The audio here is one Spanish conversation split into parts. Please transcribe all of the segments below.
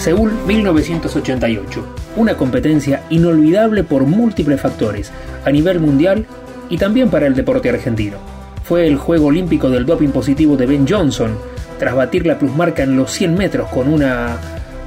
Seúl 1988. Una competencia inolvidable por múltiples factores, a nivel mundial y también para el deporte argentino. Fue el juego olímpico del doping positivo de Ben Johnson, tras batir la plusmarca en los 100 metros con una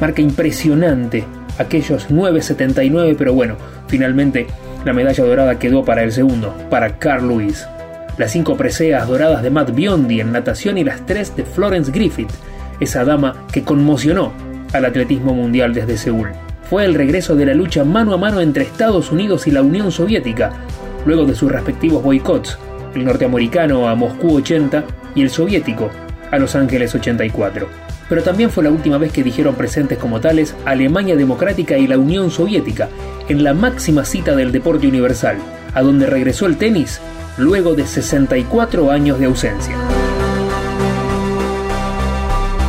marca impresionante, aquellos 9.79, pero bueno, finalmente la medalla dorada quedó para el segundo, para Carl Lewis. Las cinco preseas doradas de Matt Biondi en natación y las tres de Florence Griffith, esa dama que conmocionó al atletismo mundial desde Seúl. Fue el regreso de la lucha mano a mano entre Estados Unidos y la Unión Soviética, luego de sus respectivos boicots, el norteamericano a Moscú 80 y el soviético a Los Ángeles 84. Pero también fue la última vez que dijeron presentes como tales Alemania Democrática y la Unión Soviética, en la máxima cita del deporte universal, a donde regresó el tenis luego de 64 años de ausencia.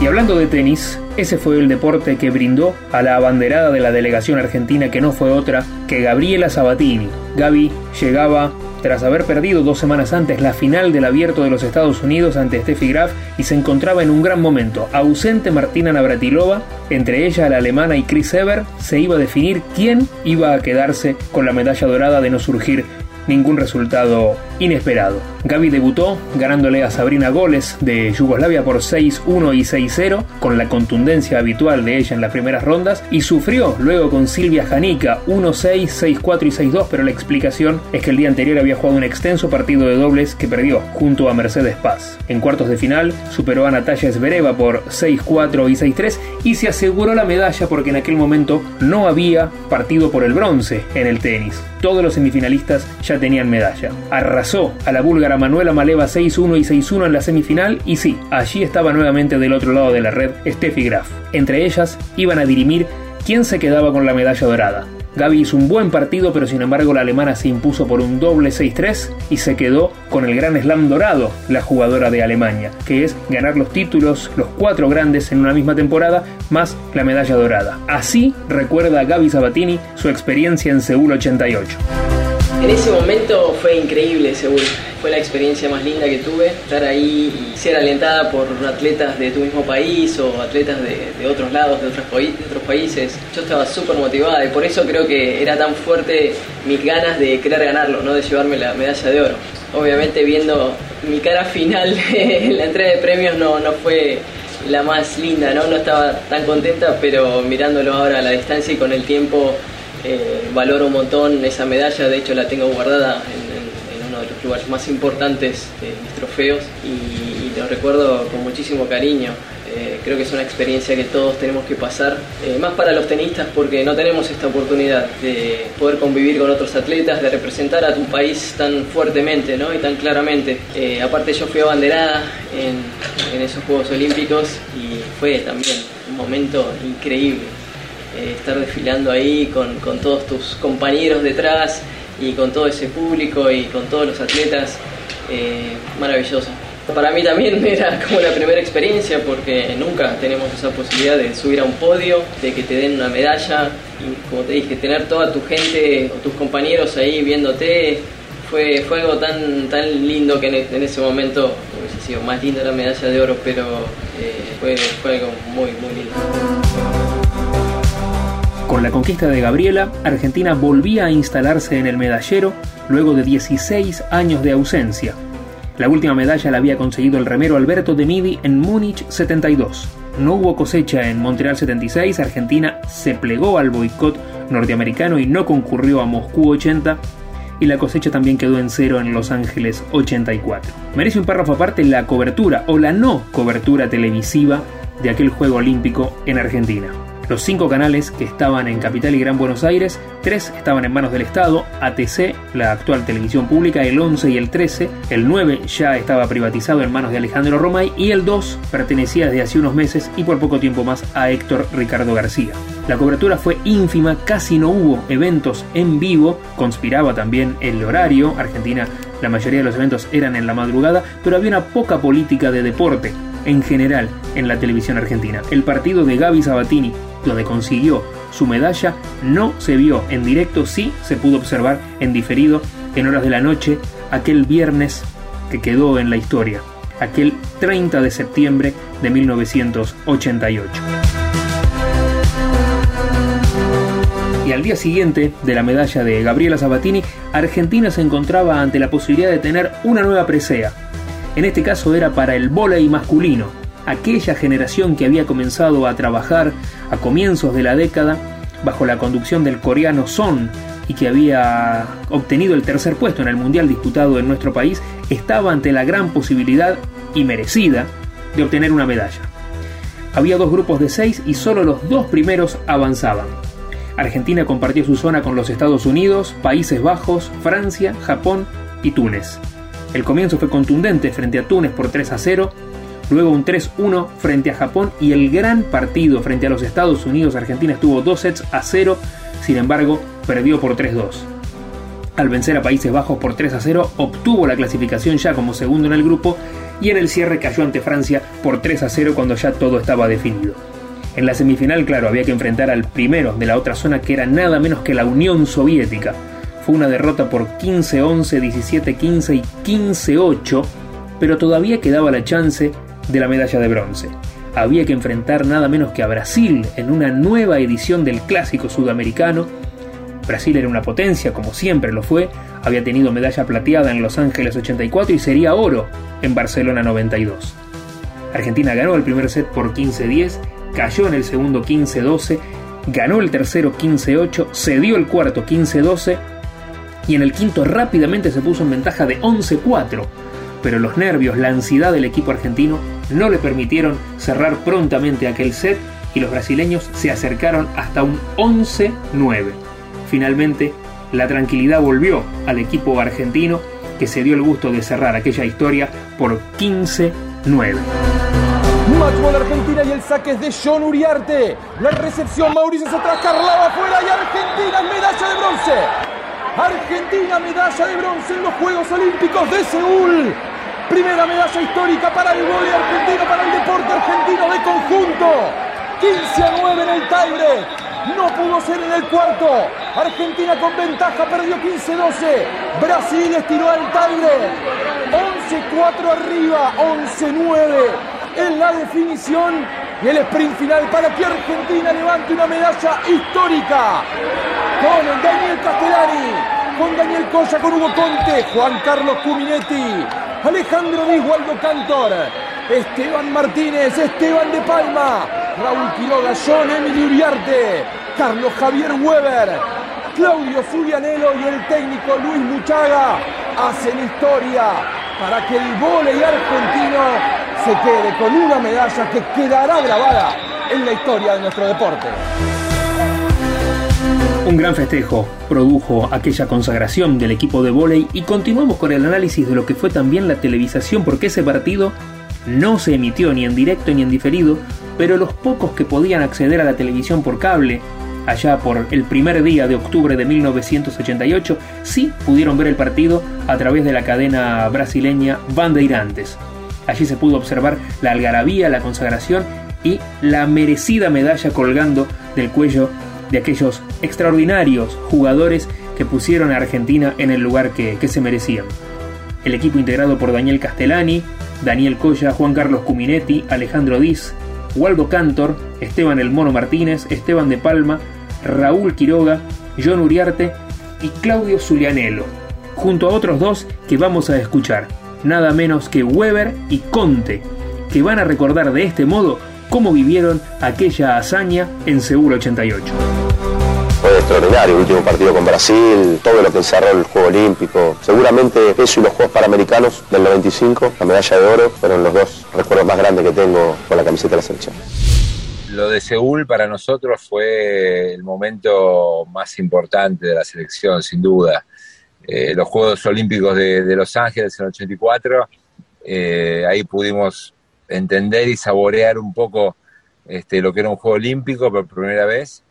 Y hablando de tenis, ese fue el deporte que brindó a la abanderada de la delegación argentina que no fue otra que Gabriela Sabatini. Gaby llegaba tras haber perdido dos semanas antes la final del abierto de los Estados Unidos ante Steffi Graf y se encontraba en un gran momento. Ausente Martina Navratilova, entre ella la alemana y Chris Ever, se iba a definir quién iba a quedarse con la medalla dorada de no surgir ningún resultado inesperado. Gaby debutó ganándole a Sabrina Goles de Yugoslavia por 6-1 y 6-0 con la contundencia habitual de ella en las primeras rondas y sufrió luego con Silvia Janica 1-6, 6-4 y 6-2 pero la explicación es que el día anterior había jugado un extenso partido de dobles que perdió junto a Mercedes Paz. En cuartos de final superó a Natalia Zvereva por 6-4 y 6-3 y se aseguró la medalla porque en aquel momento no había partido por el bronce en el tenis. Todos los semifinalistas ya tenían medalla. Arrasó a la búlgara Manuela Maleva 6-1 y 6-1 en la semifinal y sí, allí estaba nuevamente del otro lado de la red Steffi Graf. Entre ellas iban a dirimir quién se quedaba con la medalla dorada. Gaby hizo un buen partido, pero sin embargo la alemana se impuso por un doble 6-3 y se quedó con el gran slam dorado, la jugadora de Alemania, que es ganar los títulos, los cuatro grandes en una misma temporada, más la medalla dorada. Así recuerda Gaby Sabatini su experiencia en Seúl 88. En ese momento fue increíble, seguro. Fue la experiencia más linda que tuve, estar ahí y ser alentada por atletas de tu mismo país o atletas de, otros lados, de otros, de otros países. Yo estaba súper motivada y por eso creo que era tan fuerte mis ganas de querer ganarlo, ¿no? de llevarme la medalla de oro. Obviamente viendo mi cara final en la entrega de premios no, no fue la más linda, ¿no? no estaba tan contenta, pero mirándolo ahora a la distancia y con el tiempo eh, valoro un montón esa medalla, de hecho la tengo guardada en, uno de los lugares más importantes de mis trofeos y, lo recuerdo con muchísimo cariño. Eh, creo que es una experiencia que todos tenemos que pasar, eh, más para los tenistas porque no tenemos esta oportunidad de poder convivir con otros atletas, de representar a tu país tan fuertemente ¿no? y tan claramente. aparte yo fui abanderada en, en esos Juegos Olímpicos y fue también un momento increíble. Eh, estar desfilando ahí con, todos tus compañeros detrás y con todo ese público y con todos los atletas, eh, maravilloso. Para mí también era como la primera experiencia porque nunca tenemos esa posibilidad de subir a un podio, de que te den una medalla y como te dije, tener toda tu gente o tus compañeros ahí viéndote fue, fue algo tan, tan lindo que en, ese momento hubiese sido más linda la medalla de oro, pero eh, fue, fue algo muy, muy lindo. Con la conquista de Gabriela, Argentina volvía a instalarse en el medallero luego de 16 años de ausencia. La última medalla la había conseguido el remero Alberto de Midi en Múnich 72. No hubo cosecha en Montreal 76, Argentina se plegó al boicot norteamericano y no concurrió a Moscú 80, y la cosecha también quedó en cero en Los Ángeles 84. Merece un párrafo aparte la cobertura o la no cobertura televisiva de aquel Juego Olímpico en Argentina. Los cinco canales que estaban en Capital y Gran Buenos Aires, tres estaban en manos del Estado, ATC, la actual televisión pública, el 11 y el 13, el 9 ya estaba privatizado en manos de Alejandro Romay y el 2 pertenecía desde hace unos meses y por poco tiempo más a Héctor Ricardo García. La cobertura fue ínfima, casi no hubo eventos en vivo, conspiraba también el horario, Argentina la mayoría de los eventos eran en la madrugada, pero había una poca política de deporte en general en la televisión argentina. El partido de Gaby Sabatini donde consiguió su medalla, no se vio en directo, sí se pudo observar en diferido en horas de la noche aquel viernes que quedó en la historia, aquel 30 de septiembre de 1988. Y al día siguiente de la medalla de Gabriela Sabatini, Argentina se encontraba ante la posibilidad de tener una nueva presea. En este caso era para el vóley masculino, aquella generación que había comenzado a trabajar a comienzos de la década bajo la conducción del coreano Son y que había obtenido el tercer puesto en el mundial disputado en nuestro país, estaba ante la gran posibilidad y merecida de obtener una medalla. Había dos grupos de seis y solo los dos primeros avanzaban. Argentina compartió su zona con los Estados Unidos, Países Bajos, Francia, Japón y Túnez. El comienzo fue contundente frente a Túnez por 3 a 0, luego un 3-1 frente a Japón y el gran partido frente a los Estados Unidos. Argentina estuvo 2 sets a 0, sin embargo perdió por 3-2. Al vencer a Países Bajos por 3 a 0, obtuvo la clasificación ya como segundo en el grupo y en el cierre cayó ante Francia por 3 a 0 cuando ya todo estaba definido. En la semifinal, claro, había que enfrentar al primero de la otra zona que era nada menos que la Unión Soviética. Fue una derrota por 15-11, 17-15 y 15-8, pero todavía quedaba la chance de la medalla de bronce. Había que enfrentar nada menos que a Brasil en una nueva edición del clásico sudamericano. Brasil era una potencia, como siempre lo fue, había tenido medalla plateada en Los Ángeles 84 y sería oro en Barcelona 92. Argentina ganó el primer set por 15-10, cayó en el segundo 15-12, ganó el tercero 15-8, cedió el cuarto 15-12 y en el quinto rápidamente se puso en ventaja de 11-4, pero los nervios, la ansiedad del equipo argentino no le permitieron cerrar prontamente aquel set y los brasileños se acercaron hasta un 11-9. Finalmente, la tranquilidad volvió al equipo argentino que se dio el gusto de cerrar aquella historia por 15-9. Match Argentina y el saque es de John Uriarte. La recepción Mauricio se Carlava afuera y Argentina medalla de bronce. Argentina medalla de bronce en los Juegos Olímpicos de Seúl. Primera medalla histórica para el vóley argentino, para el deporte argentino de conjunto. 15 a 9 en el tiebreak. No pudo ser en el cuarto. Argentina con ventaja perdió 15-12. Brasil estiró al tiebreak. 11-4 arriba, 11-9 en la definición y el sprint final para que Argentina levante una medalla histórica con Daniel Castellani, con Daniel Coya, con Hugo Conte, Juan Carlos Cuminetti, Alejandro Waldo Cantor, Esteban Martínez, Esteban de Palma, Raúl Quiroga, John Emily Uriarte, Carlos Javier Weber, Claudio Zulianelo y el técnico Luis Muchaga hacen historia para que el volei argentino se quede con una medalla que quedará grabada en la historia de nuestro deporte. Un gran festejo produjo aquella consagración del equipo de vóley y continuamos con el análisis de lo que fue también la televisación porque ese partido no se emitió ni en directo ni en diferido, pero los pocos que podían acceder a la televisión por cable, allá por el primer día de octubre de 1988, sí pudieron ver el partido a través de la cadena brasileña Bandeirantes. Allí se pudo observar la algarabía, la consagración y la merecida medalla colgando del cuello de aquellos extraordinarios jugadores que pusieron a Argentina en el lugar que, se merecían. El equipo integrado por Daniel Castellani, Daniel Coya, Juan Carlos Cuminetti, Alejandro Diz, Waldo Cantor, Esteban El Mono Martínez, Esteban de Palma, Raúl Quiroga, John Uriarte y Claudio Zulianelo, junto a otros dos que vamos a escuchar, nada menos que Weber y Conte, que van a recordar de este modo cómo vivieron aquella hazaña en Seguro 88. Fue extraordinario el último partido con Brasil, todo lo que encerró el Juego Olímpico. Seguramente eso y los Juegos Panamericanos del 95, la medalla de oro, fueron los dos recuerdos más grandes que tengo con la camiseta de la selección. Lo de Seúl para nosotros fue el momento más importante de la selección, sin duda. Eh, los Juegos Olímpicos de, Los Ángeles en el 84, eh, ahí pudimos entender y saborear un poco este, lo que era un juego olímpico por primera vez.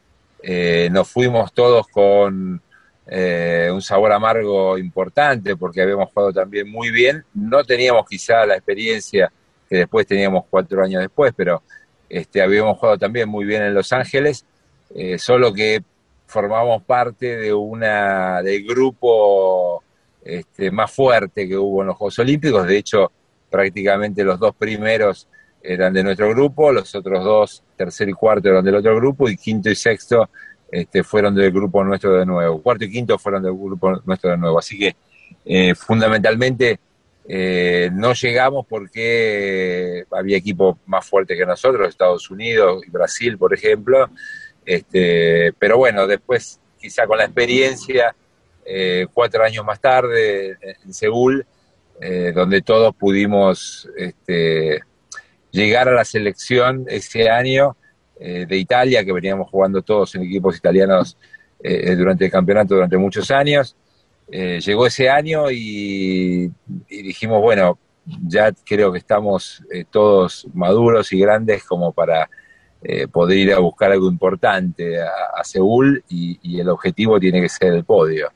Eh, nos fuimos todos con eh, un sabor amargo importante porque habíamos jugado también muy bien. No teníamos quizá la experiencia que después teníamos cuatro años después, pero este, habíamos jugado también muy bien en Los Ángeles, eh, solo que formamos parte de una del grupo este, más fuerte que hubo en los Juegos Olímpicos. De hecho, prácticamente los dos primeros eran de nuestro grupo, los otros dos, tercero y cuarto, eran del otro grupo, y quinto y sexto este, fueron del grupo nuestro de nuevo. Cuarto y quinto fueron del grupo nuestro de nuevo. Así que eh, fundamentalmente eh, no llegamos porque había equipos más fuertes que nosotros, Estados Unidos y Brasil, por ejemplo. Este, pero bueno, después quizá con la experiencia, eh, cuatro años más tarde en Seúl, donde todos pudimos este, llegar a la selección ese año eh, de Italia, que veníamos jugando todos en equipos italianos eh, durante el campeonato durante muchos años. Eh, llegó ese año y, dijimos, bueno, ya creo que estamos todos maduros y grandes como para poder ir a buscar algo importante a, Seúl y, el objetivo tiene que ser el podio.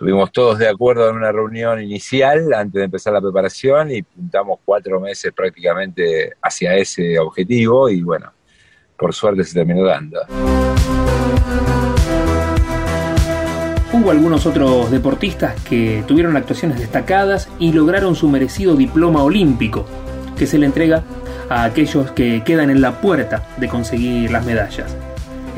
Estuvimos todos de acuerdo en una reunión inicial antes de empezar la preparación y puntamos cuatro meses prácticamente hacia ese objetivo y bueno, por suerte se terminó dando. Hubo algunos otros deportistas que tuvieron actuaciones destacadas y lograron su merecido diploma olímpico, que se le entrega a aquellos que quedan en la puerta de conseguir las medallas.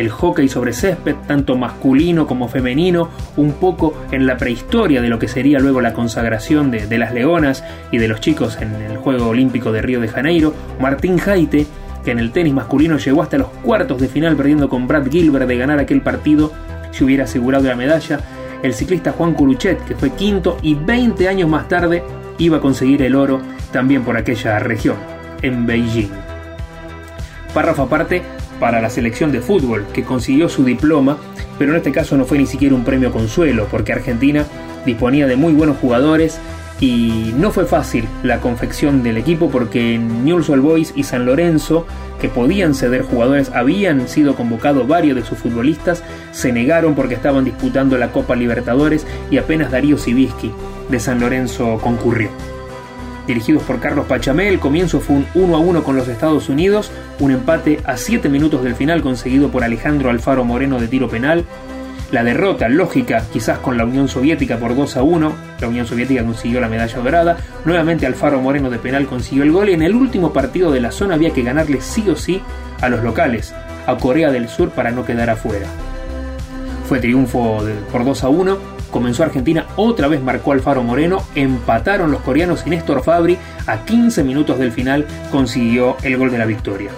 El hockey sobre césped, tanto masculino como femenino, un poco en la prehistoria de lo que sería luego la consagración de, las leonas y de los chicos en el Juego Olímpico de Río de Janeiro, Martín Jaite que en el tenis masculino llegó hasta los cuartos de final perdiendo con Brad Gilbert de ganar aquel partido si hubiera asegurado la medalla, el ciclista Juan Curuchet, que fue quinto y 20 años más tarde iba a conseguir el oro también por aquella región, en Beijing. Párrafo aparte para la selección de fútbol, que consiguió su diploma, pero en este caso no fue ni siquiera un premio consuelo, porque Argentina disponía de muy buenos jugadores y no fue fácil la confección del equipo porque Newell's Old Boys y San Lorenzo, que podían ceder jugadores, habían sido convocados varios de sus futbolistas, se negaron porque estaban disputando la Copa Libertadores y apenas Darío Sibiski de San Lorenzo concurrió. Dirigidos por Carlos Pachamé, el comienzo fue un 1 a 1 con los Estados Unidos, un empate a 7 minutos del final conseguido por Alejandro Alfaro Moreno de tiro penal, la derrota lógica, quizás con la Unión Soviética por 2 a 1, la Unión Soviética consiguió la medalla dorada, nuevamente Alfaro Moreno de penal consiguió el gol. Y en el último partido de la zona había que ganarle sí o sí a los locales, a Corea del Sur para no quedar afuera. Fue triunfo por 2 a 1, comenzó Argentina, otra vez marcó Alfaro Moreno, empataron los coreanos y Néstor Fabri a 15 minutos del final consiguió el gol de la victoria.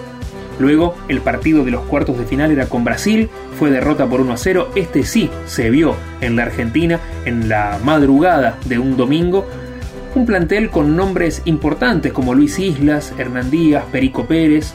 Luego, el partido de los cuartos de final era con Brasil, fue derrota por 1 a 0. Este sí se vio en la Argentina en la madrugada de un domingo. Un plantel con nombres importantes como Luis Islas, Hernán Díaz, Perico Pérez,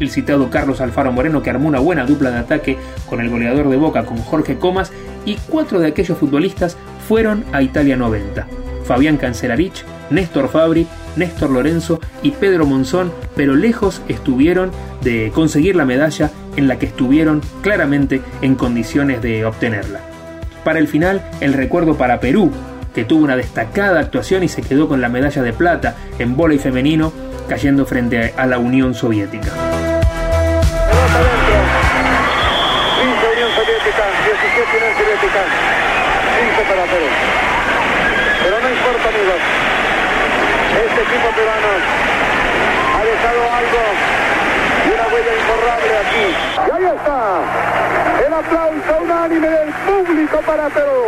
el citado Carlos Alfaro Moreno que armó una buena dupla de ataque con el goleador de Boca, con Jorge Comas, y cuatro de aquellos futbolistas fueron a Italia 90. Fabián Cancelarich, Néstor Fabri, Néstor Lorenzo y Pedro Monzón, pero lejos estuvieron de conseguir la medalla en la que estuvieron claramente en condiciones de obtenerla. Para el final, el recuerdo para Perú, que tuvo una destacada actuación y se quedó con la medalla de plata en y femenino, cayendo frente a la Unión Soviética. Pero no importa, amigos. Este equipo peruano ha dejado algo y una huella imborrable aquí. Y ahí está. El aplauso unánime del público para Perú.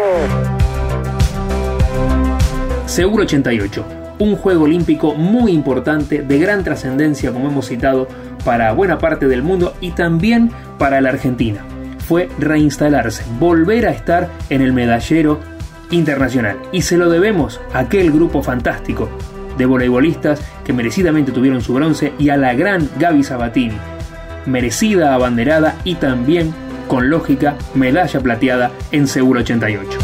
Seguro 88. Un juego olímpico muy importante, de gran trascendencia, como hemos citado, para buena parte del mundo y también para la Argentina. Fue reinstalarse, volver a estar en el medallero internacional. Y se lo debemos a aquel grupo fantástico de voleibolistas que merecidamente tuvieron su bronce y a la gran Gaby Sabatini, merecida abanderada y también, con lógica, medalla plateada en Seguro 88.